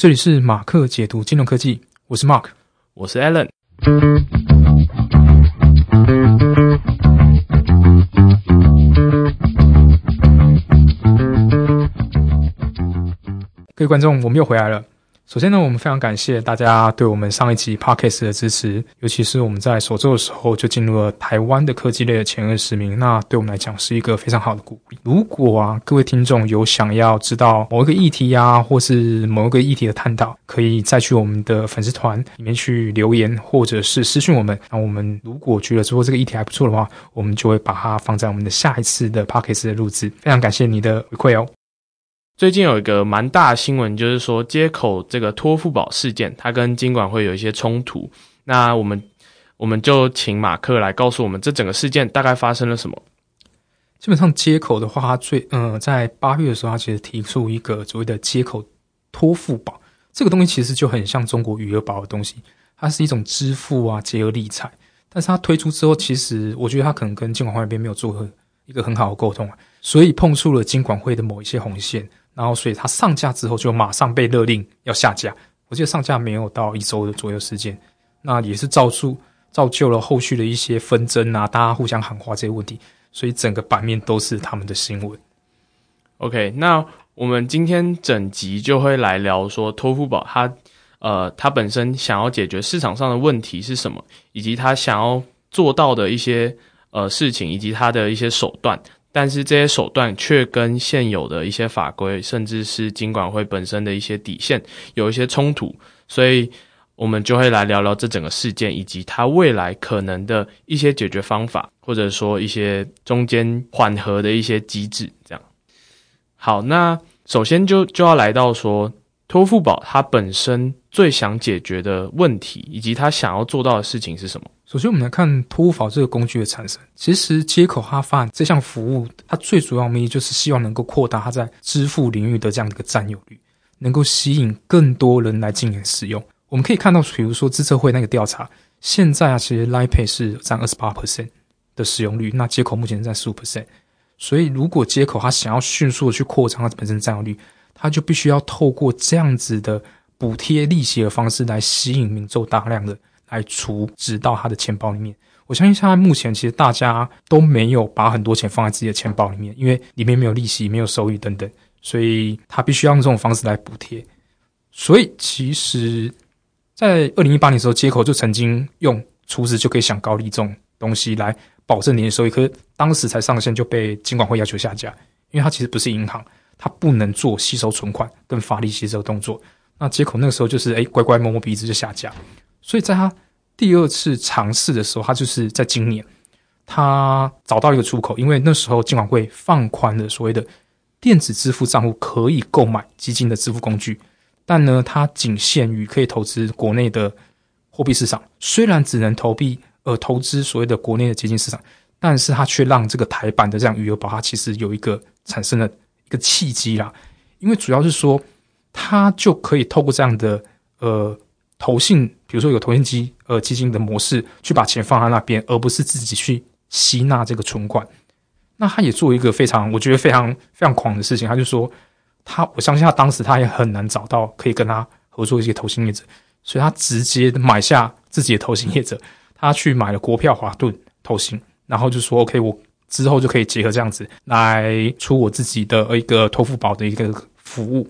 这里是马克解读金融科技，我是 Mark，我是 Alan。各位观众，我们又回来了。首先呢，我们非常感谢大家对我们上一集 podcast 的支持，尤其是我们在首周的时候就进入了台湾的科技类的前二十名，那对我们来讲是一个非常好的鼓励。如果啊，各位听众有想要知道某一个议题呀，或是某一个议题的探讨，可以再去我们的粉丝团里面去留言，或者是私讯我们。那我们如果觉得说这个议题还不错的话，我们就会把它放在我们的下一次的 podcast 的录制。非常感谢你的回馈哦。最近有一个蛮大的新闻，就是说接口这个托付宝事件，它跟金管会有一些冲突。那我们我们就请马克来告诉我们，这整个事件大概发生了什么。基本上接口的话，它最嗯，在八月的时候，它其实提出一个所谓的接口托付宝，这个东西其实就很像中国余额宝的东西，它是一种支付啊，结合理财。但是它推出之后，其实我觉得它可能跟金管会那边没有做一个很好的沟通啊，所以碰触了金管会的某一些红线。然后，所以它上架之后就马上被勒令要下架。我记得上架没有到一周的左右时间，那也是造出造就了后续的一些纷争啊，大家互相喊话这些问题，所以整个版面都是他们的新闻。OK，那我们今天整集就会来聊说托付宝它呃它本身想要解决市场上的问题是什么，以及它想要做到的一些呃事情，以及它的一些手段。但是这些手段却跟现有的一些法规，甚至是金管会本身的一些底线有一些冲突，所以我们就会来聊聊这整个事件，以及它未来可能的一些解决方法，或者说一些中间缓和的一些机制。这样，好，那首先就就要来到说。托付宝它本身最想解决的问题，以及它想要做到的事情是什么？首先，我们来看托付宝这个工具的产生。其实，接口哈发这项服务，它最主要目的就是希望能够扩大它在支付领域的这样的一个占有率，能够吸引更多人来进行使用。我们可以看到，比如说资策会那个调查，现在啊，其实 Line Pay 是占二十八 percent 的使用率，那接口目前占十五 percent。所以，如果接口它想要迅速的去扩张它本身占有率，他就必须要透过这样子的补贴利息的方式来吸引民众大量的来储值到他的钱包里面。我相信现在目前其实大家都没有把很多钱放在自己的钱包里面，因为里面没有利息、没有收益等等，所以他必须要用这种方式来补贴。所以其实，在二零一八年的时候，接口就曾经用储值就可以享高利这种东西来保证年收益，可是当时才上线就被监管会要求下架，因为它其实不是银行。它不能做吸收存款跟发利息这个动作，那接口那个时候就是哎乖乖摸摸鼻子就下架，所以在他第二次尝试的时候，他就是在今年，他找到一个出口，因为那时候金管会放宽了所谓的电子支付账户可以购买基金的支付工具，但呢，它仅限于可以投资国内的货币市场，虽然只能投币呃投资所谓的国内的基金市场，但是它却让这个台版的这样余额宝它其实有一个产生了。一个契机啦，因为主要是说，它就可以透过这样的呃投信，比如说有投信基呃基金的模式，去把钱放在那边，而不是自己去吸纳这个存款。那他也做一个非常我觉得非常非常狂的事情，他就说他我相信他当时他也很难找到可以跟他合作一些投信业者，所以他直接买下自己的投信业者，他去买了国票华顿投信，然后就说 OK 我。之后就可以结合这样子来出我自己的一个托付宝的一个服务，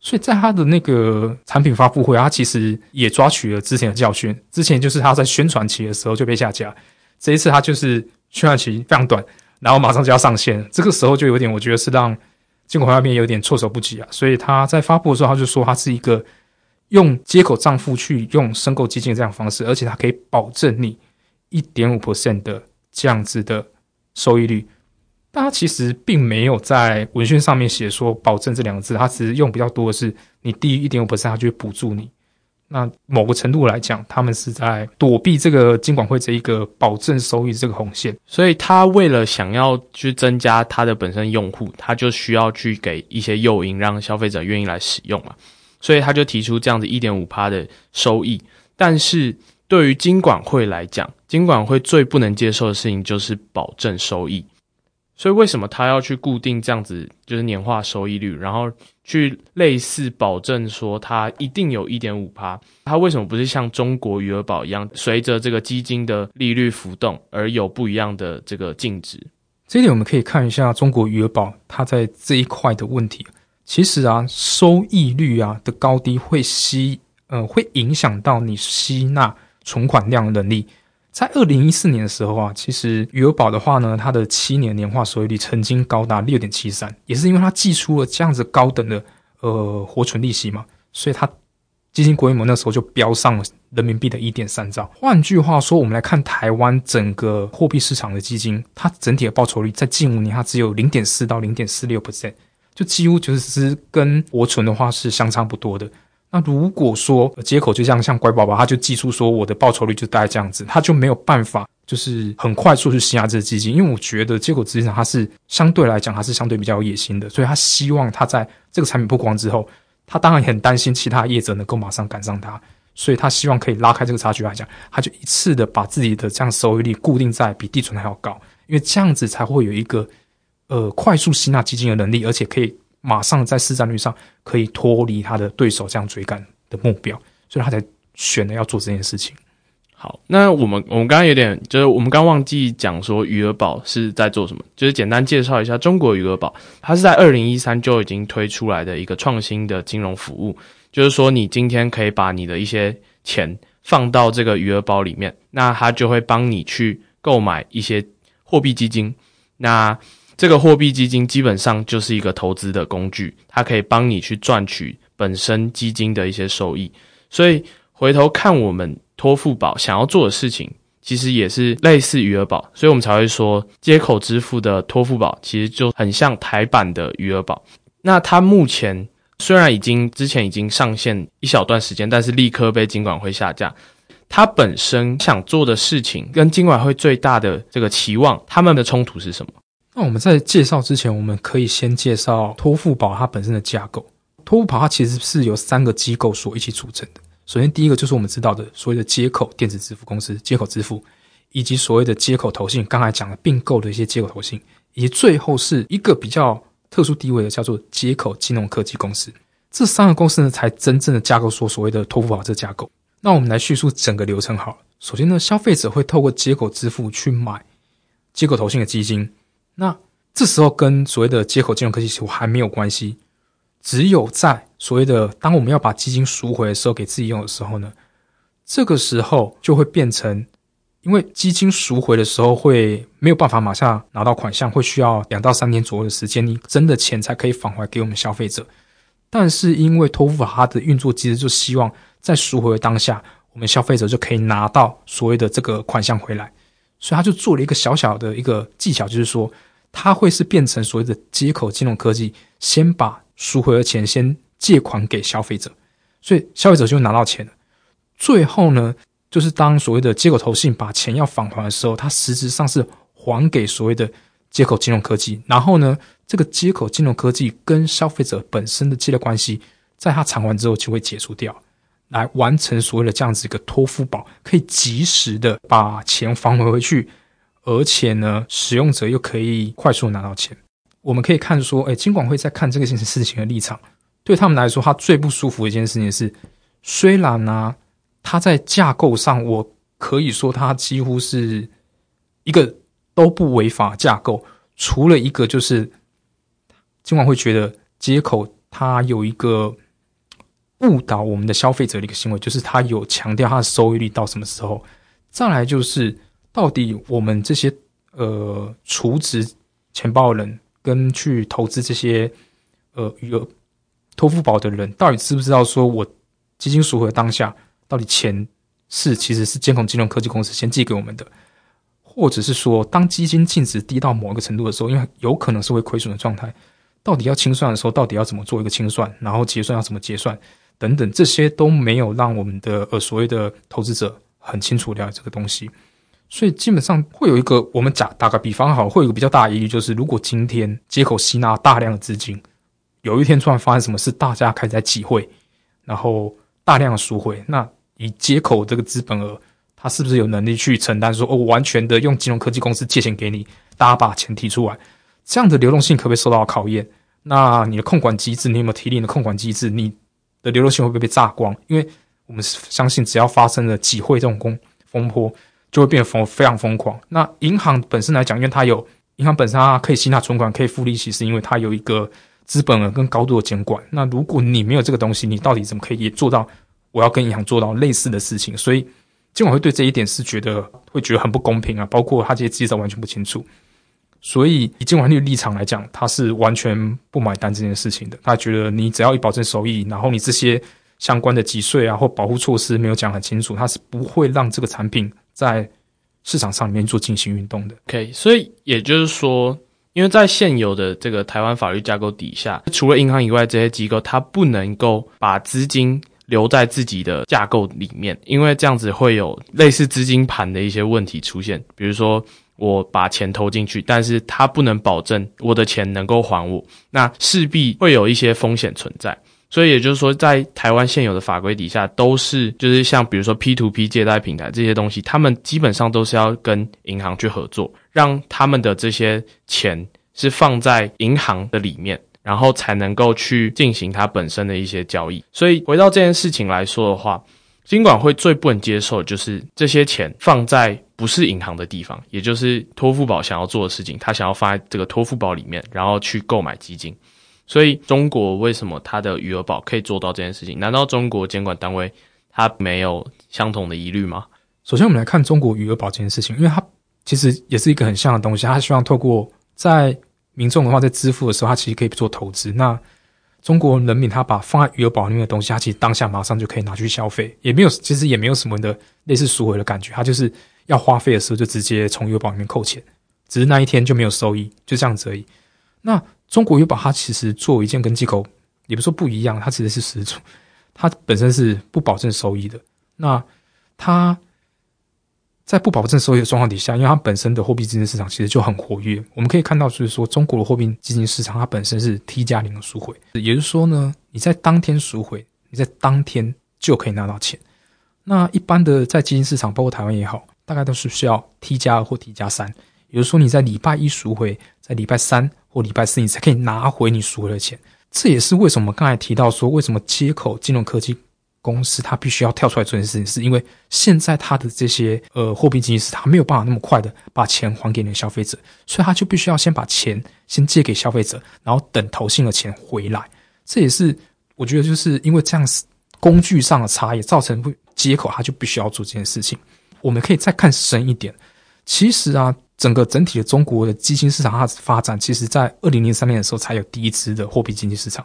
所以在他的那个产品发布会，他其实也抓取了之前的教训。之前就是他在宣传期的时候就被下架，这一次他就是宣传期非常短，然后马上就要上线，这个时候就有点我觉得是让监管那边有点措手不及啊。所以他在发布的时候，他就说他是一个用接口账户去用申购基金这样方式，而且他可以保证你一点五 percent 的这样子的。收益率，但他其实并没有在文宣上面写说保证这两个字，他只是用比较多的是你低于一点五 percent，他就会补助你。那某个程度来讲，他们是在躲避这个金管会这一个保证收益这个红线。所以他为了想要去增加他的本身用户，他就需要去给一些诱因，让消费者愿意来使用嘛。所以他就提出这样子一点五趴的收益，但是。对于金管会来讲，金管会最不能接受的事情就是保证收益。所以为什么他要去固定这样子就是年化收益率，然后去类似保证说它一定有一点五趴？它为什么不是像中国余额宝一样，随着这个基金的利率浮动而有不一样的这个净值？这一点我们可以看一下中国余额宝它在这一块的问题。其实啊，收益率啊的高低会吸呃会影响到你吸纳存款量的能力。在二零一四年的时候啊，其实余额宝的话呢，它的七年年化收益率曾经高达六点七三，也是因为它寄出了这样子高等的呃活存利息嘛，所以它基金规模那时候就飙上了人民币的一点三兆。换句话说，我们来看台湾整个货币市场的基金，它整体的报酬率在近五年它只有零点四到零点四六 percent，就几乎就是跟活存的话是相差不多的。那如果说接口就像像乖宝宝，他就寄出说我的报酬率就大概这样子，他就没有办法就是很快速去吸纳这个基金，因为我觉得接口资金上它是相对来讲它是相对比较有野心的，所以他希望他在这个产品曝光之后，他当然很担心其他业者能够马上赶上他，所以他希望可以拉开这个差距来讲，他就一次的把自己的这样收益率固定在比地存还要高，因为这样子才会有一个呃快速吸纳基金的能力，而且可以。马上在市占率上可以脱离他的对手这样追赶的目标，所以他才选了要做这件事情。好，那我们我们刚刚有点就是我们刚忘记讲说余额宝是在做什么，就是简单介绍一下中国余额宝，它是在二零一三就已经推出来的一个创新的金融服务，就是说你今天可以把你的一些钱放到这个余额宝里面，那它就会帮你去购买一些货币基金，那。这个货币基金基本上就是一个投资的工具，它可以帮你去赚取本身基金的一些收益。所以回头看我们托付宝想要做的事情，其实也是类似余额宝，所以我们才会说接口支付的托付宝其实就很像台版的余额宝。那它目前虽然已经之前已经上线一小段时间，但是立刻被金管会下架。它本身想做的事情跟金管会最大的这个期望，他们的冲突是什么？那我们在介绍之前，我们可以先介绍托付宝它本身的架构。托付宝它其实是由三个机构所一起组成的。首先，第一个就是我们知道的所谓的接口电子支付公司——接口支付，以及所谓的接口投信，刚才讲了并购的一些接口投信，以及最后是一个比较特殊地位的叫做接口金融科技公司。这三个公司呢，才真正的架构说所谓的托付宝这架构。那我们来叙述整个流程好了。首先呢，消费者会透过接口支付去买接口投信的基金。那这时候跟所谓的接口金融科技其实还没有关系，只有在所谓的当我们要把基金赎回的时候给自己用的时候呢，这个时候就会变成，因为基金赎回的时候会没有办法马上拿到款项，会需要两到三年左右的时间，你真的钱才可以返还给我们消费者。但是因为托付法它的运作机制就希望在赎回当下，我们消费者就可以拿到所谓的这个款项回来，所以他就做了一个小小的一个技巧，就是说。它会是变成所谓的接口金融科技，先把赎回的钱先借款给消费者，所以消费者就拿到钱了。最后呢，就是当所谓的接口投信把钱要返还的时候，它实质上是还给所谓的接口金融科技。然后呢，这个接口金融科技跟消费者本身的借贷关系，在它偿还之后就会解除掉，来完成所谓的这样子一个托付宝，可以及时的把钱返回回去。而且呢，使用者又可以快速拿到钱。我们可以看说，哎，金管会在看这个事情的立场，对他们来说，他最不舒服的一件事情是，虽然呢，它在架构上，我可以说它几乎是一个都不违法架构，除了一个就是金管会觉得接口它有一个误导我们的消费者的一个行为，就是它有强调它的收益率到什么时候，再来就是。到底我们这些呃储值钱包人跟去投资这些呃余额托付宝的人，到底知不知道说我基金赎回当下，到底钱是其实是监控金融科技公司先寄给我们的，或者是说当基金净值低到某一个程度的时候，因为有可能是会亏损的状态，到底要清算的时候，到底要怎么做一个清算，然后结算要怎么结算等等，这些都没有让我们的呃所谓的投资者很清楚了解这个东西。所以基本上会有一个，我们假打个比方好，会有一个比较大的疑虑，就是如果今天接口吸纳大量的资金，有一天突然发生什么事，大家开始在挤汇，然后大量的赎回，那以接口这个资本额，它是不是有能力去承担？说哦，完全的用金融科技公司借钱给你，大家把钱提出来，这样的流动性可不可以受到考验？那你的控管机制，你有没有提炼的控管机制？你的流动性会不会被榨光？因为我们相信，只要发生了几会这种风风波，就会变疯非常疯狂。那银行本身来讲，因为它有银行本身它可以吸纳存款，可以付利息，是因为它有一个资本额跟高度的监管。那如果你没有这个东西，你到底怎么可以也做到？我要跟银行做到类似的事情，所以监管会对这一点是觉得会觉得很不公平啊。包括他这些机制完全不清楚，所以以监管率立场来讲，他是完全不买单这件事情的。他觉得你只要一保证收益，然后你这些相关的几税啊或保护措施没有讲很清楚，他是不会让这个产品在市场上里面做进行运动的。OK，所以也就是说。因为在现有的这个台湾法律架构底下，除了银行以外，这些机构它不能够把资金留在自己的架构里面，因为这样子会有类似资金盘的一些问题出现。比如说，我把钱投进去，但是它不能保证我的钱能够还我，那势必会有一些风险存在。所以也就是说，在台湾现有的法规底下，都是就是像比如说 P to P 借贷平台这些东西，他们基本上都是要跟银行去合作，让他们的这些钱是放在银行的里面，然后才能够去进行它本身的一些交易。所以回到这件事情来说的话，金管会最不能接受就是这些钱放在不是银行的地方，也就是托付宝想要做的事情，他想要放在这个托付宝里面，然后去购买基金。所以中国为什么它的余额宝可以做到这件事情？难道中国监管单位它没有相同的疑虑吗？首先，我们来看中国余额宝这件事情，因为它其实也是一个很像的东西。它希望透过在民众的话在支付的时候，它其实可以做投资。那中国人民他把放在余额宝里面的东西，他其实当下马上就可以拿去消费，也没有其实也没有什么的类似赎回的感觉。他就是要花费的时候就直接从余额宝里面扣钱，只是那一天就没有收益，就这样子而已。那中国余宝它其实做一件跟机构也不说不一样，它其实是实处，它本身是不保证收益的。那它在不保证收益的状况底下，因为它本身的货币基金市场其实就很活跃，我们可以看到，就是说中国的货币基金市场它本身是 T 加零赎回，也就是说呢，你在当天赎回，你在当天就可以拿到钱。那一般的在基金市场，包括台湾也好，大概都是需要 T 加二或 T 加三，也就是说你在礼拜一赎回，在礼拜三。或礼拜四你才可以拿回你赎回的钱，这也是为什么刚才提到说，为什么接口金融科技公司它必须要跳出来做这件事情，是因为现在它的这些呃货币经济是它没有办法那么快的把钱还给你的消费者，所以它就必须要先把钱先借给消费者，然后等投信的钱回来。这也是我觉得就是因为这样子工具上的差异造成会接口，它就必须要做这件事情。我们可以再看深一点，其实啊。整个整体的中国的基金市场它发展，其实在二零零三年的时候才有第一支的货币经济市场。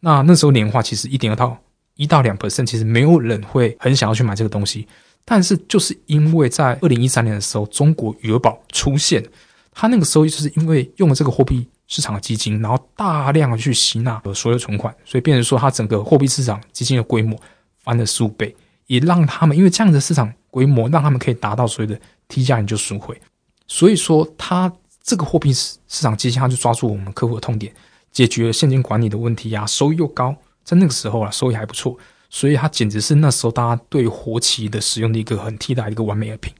那那时候年化其实一点二到一到两 percent，其实没有人会很想要去买这个东西。但是就是因为在二零一三年的时候，中国余额宝出现，它那个收益就是因为用了这个货币市场的基金，然后大量的去吸纳所有存款，所以变成说它整个货币市场基金的规模翻了数倍，也让他们因为这样的市场规模，让他们可以达到所谓的 T 加零就赎回。所以说，它这个货币市市场基金，它就抓住我们客户的痛点，解决了现金管理的问题呀，收益又高，在那个时候啊，收益还不错，所以它简直是那时候大家对活期的使用的一个很替代一个完美的品。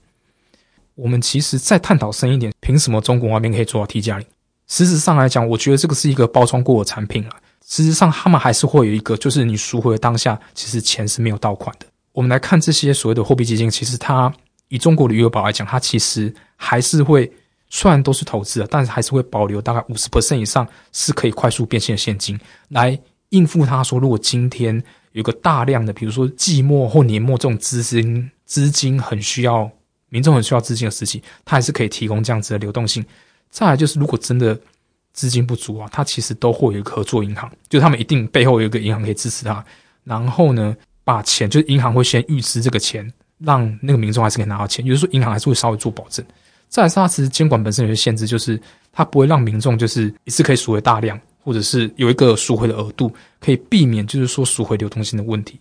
我们其实再探讨深一点，凭什么中国那边可以做到 T 加零？实质上来讲，我觉得这个是一个包装过的产品了。实质上，他们还是会有一个，就是你赎回的当下，其实钱是没有到款的。我们来看这些所谓的货币基金，其实它。以中国的余额宝来讲，它其实还是会，虽然都是投资的，但是还是会保留大概五十 percent 以上是可以快速变现的现金，来应付他说，如果今天有个大量的，比如说季末或年末这种资金资金很需要，民众很需要资金的时期，它还是可以提供这样子的流动性。再来就是，如果真的资金不足啊，它其实都会有一个合作银行，就他们一定背后有一个银行可以支持他，然后呢，把钱就是银行会先预支这个钱。让那个民众还是可以拿到钱，有的时候银行还是会稍微做保证。再是，它其实监管本身有些限制，就是它不会让民众就是一次可以赎回大量，或者是有一个赎回的额度，可以避免就是说赎回流动性的问题。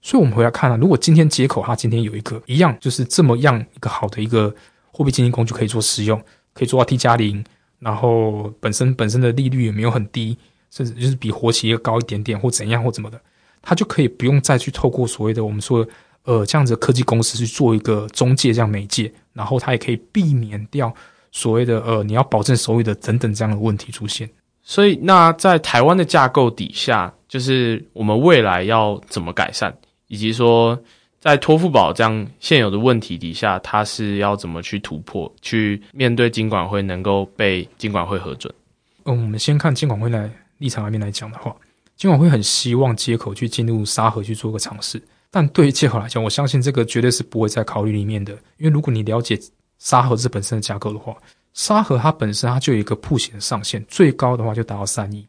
所以，我们回来看啊，如果今天接口它今天有一个一样就是这么样一个好的一个货币基金工具可以做使用，可以做到 T 加零，然后本身本身的利率也没有很低，甚至就是比活期要高一点点或怎样或怎么的，它就可以不用再去透过所谓的我们说。呃，这样子科技公司去做一个中介，这样媒介，然后它也可以避免掉所谓的呃，你要保证收益的等等这样的问题出现。所以，那在台湾的架构底下，就是我们未来要怎么改善，以及说在托付宝这样现有的问题底下，它是要怎么去突破，去面对金管会能够被金管会核准？嗯，我们先看金管会来立场那边来讲的话，金管会很希望接口去进入沙盒去做个尝试，但对于借口来讲，我相信这个绝对是不会再考虑里面的，因为如果你了解沙盒这本身的架构的话。沙盒它本身它就有一个铺险上限，最高的话就达到三亿。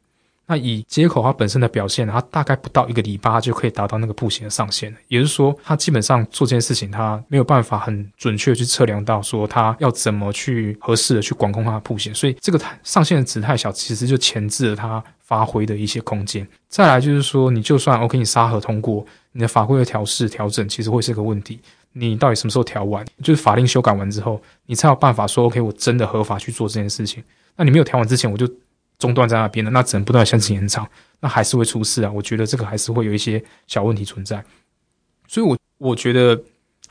那以接口它本身的表现，它大概不到一个礼拜就可以达到那个铺险的上限。也就是说，它基本上做这件事情，它没有办法很准确去测量到说它要怎么去合适的去管控它的铺险，所以这个上限的值太小，其实就钳制了它发挥的一些空间。再来就是说，你就算 OK，你沙盒通过，你的法规的调试调整，其实会是个问题。你到底什么时候调完？就是法令修改完之后，你才有办法说 OK，我真的合法去做这件事情。那你没有调完之前，我就中断在那边了，那只能不断向前延长，那还是会出事啊！我觉得这个还是会有一些小问题存在。所以，我我觉得，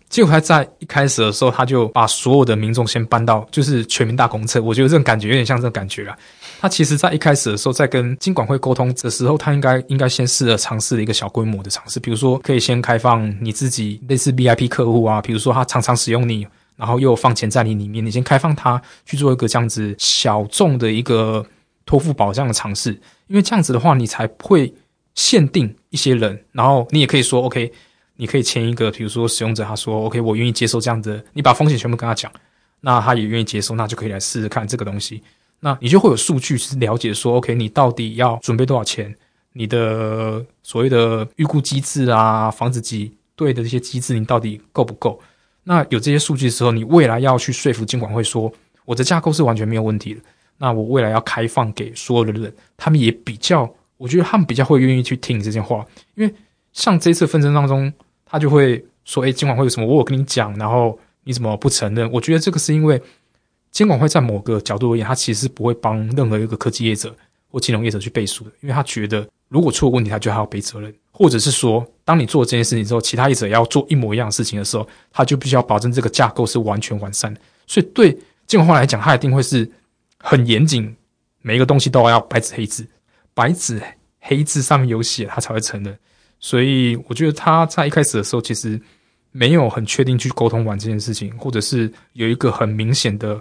结果他在一开始的时候，他就把所有的民众先搬到就是全民大公厕，我觉得这种感觉有点像这种感觉啊。他其实，在一开始的时候，在跟金管会沟通的时候，他应该应该先试着尝试一个小规模的尝试，比如说可以先开放你自己类似 VIP 客户啊，比如说他常常使用你，然后又放钱在你里面，你先开放他去做一个这样子小众的一个托付保障的尝试，因为这样子的话，你才会限定一些人，然后你也可以说 OK，你可以签一个，比如说使用者他说 OK，我愿意接受这样的，你把风险全部跟他讲，那他也愿意接受，那就可以来试试看这个东西。那你就会有数据是了解说，OK，你到底要准备多少钱？你的所谓的预估机制啊，防止挤兑的这些机制，你到底够不够？那有这些数据的时候，你未来要去说服监管会说，我的架构是完全没有问题的。那我未来要开放给所有的人，他们也比较，我觉得他们比较会愿意去听这些话，因为像这次纷争当中，他就会说，哎，监管会有什么？我有跟你讲，然后你怎么不承认？我觉得这个是因为。监管会在某个角度而言，他其实是不会帮任何一个科技业者或金融业者去背书的，因为他觉得如果出了问题，他就还要背责任，或者是说，当你做这件事情之后，其他业者要做一模一样的事情的时候，他就必须要保证这个架构是完全完善的。所以对监管会来讲，他一定会是很严谨，每一个东西都要白纸黑字，白纸黑字上面有写，他才会承认。所以我觉得他在一开始的时候，其实没有很确定去沟通完这件事情，或者是有一个很明显的。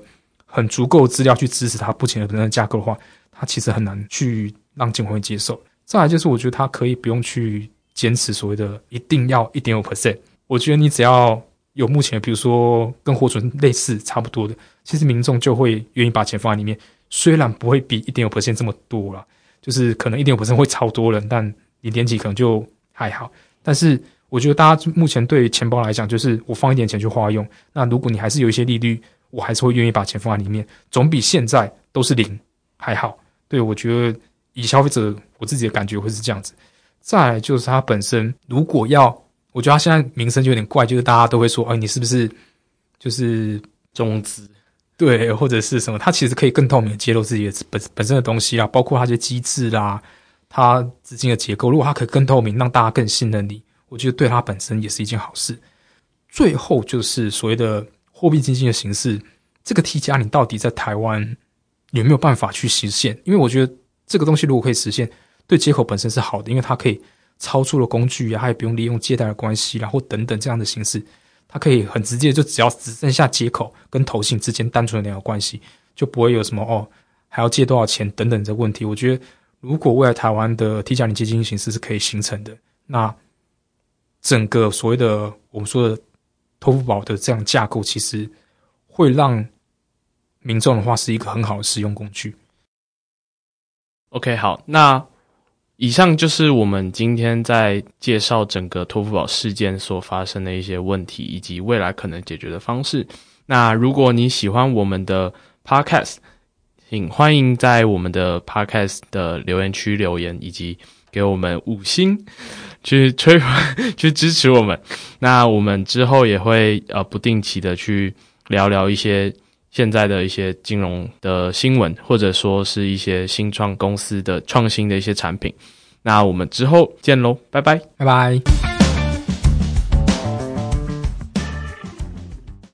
很足够资料去支持他不前的本身架构的话，他其实很难去让监管会接受。再来就是，我觉得他可以不用去坚持所谓的一定要一点五 percent。我觉得你只要有目前，比如说跟活存类似差不多的，其实民众就会愿意把钱放在里面。虽然不会比一点五 percent 这么多了，就是可能一点五 percent 会超多人，但零点几可能就还好。但是我觉得大家目前对钱包来讲，就是我放一点钱去花用。那如果你还是有一些利率。我还是会愿意把钱放在里面，总比现在都是零还好。对我觉得，以消费者我自己的感觉会是这样子。再来就是它本身，如果要，我觉得他现在名声就有点怪，就是大家都会说，哎，你是不是就是中资？对，或者是什么？他其实可以更透明的揭露自己的本本身的东西啦，包括它这些机制啦，他资金的结构。如果他可以更透明，让大家更信任你，我觉得对他本身也是一件好事。最后就是所谓的。货币基金的形式，这个 T 加你到底在台湾有没有办法去实现？因为我觉得这个东西如果可以实现，对接口本身是好的，因为它可以超出了工具啊，他也不用利用借贷的关系，然后等等这样的形式，它可以很直接，就只要只剩下接口跟投信之间单纯的两个关系，就不会有什么哦还要借多少钱等等的问题。我觉得如果未来台湾的 T 加零基金形式是可以形成的，那整个所谓的我们说的。托付宝的这样架构，其实会让民众的话是一个很好的使用工具。OK，好，那以上就是我们今天在介绍整个托付宝事件所发生的一些问题，以及未来可能解决的方式。那如果你喜欢我们的 Podcast，请欢迎在我们的 Podcast 的留言区留言，以及给我们五星。去吹，去支持我们。那我们之后也会呃不定期的去聊聊一些现在的一些金融的新闻，或者说是一些新创公司的创新的一些产品。那我们之后见喽，拜拜，拜拜。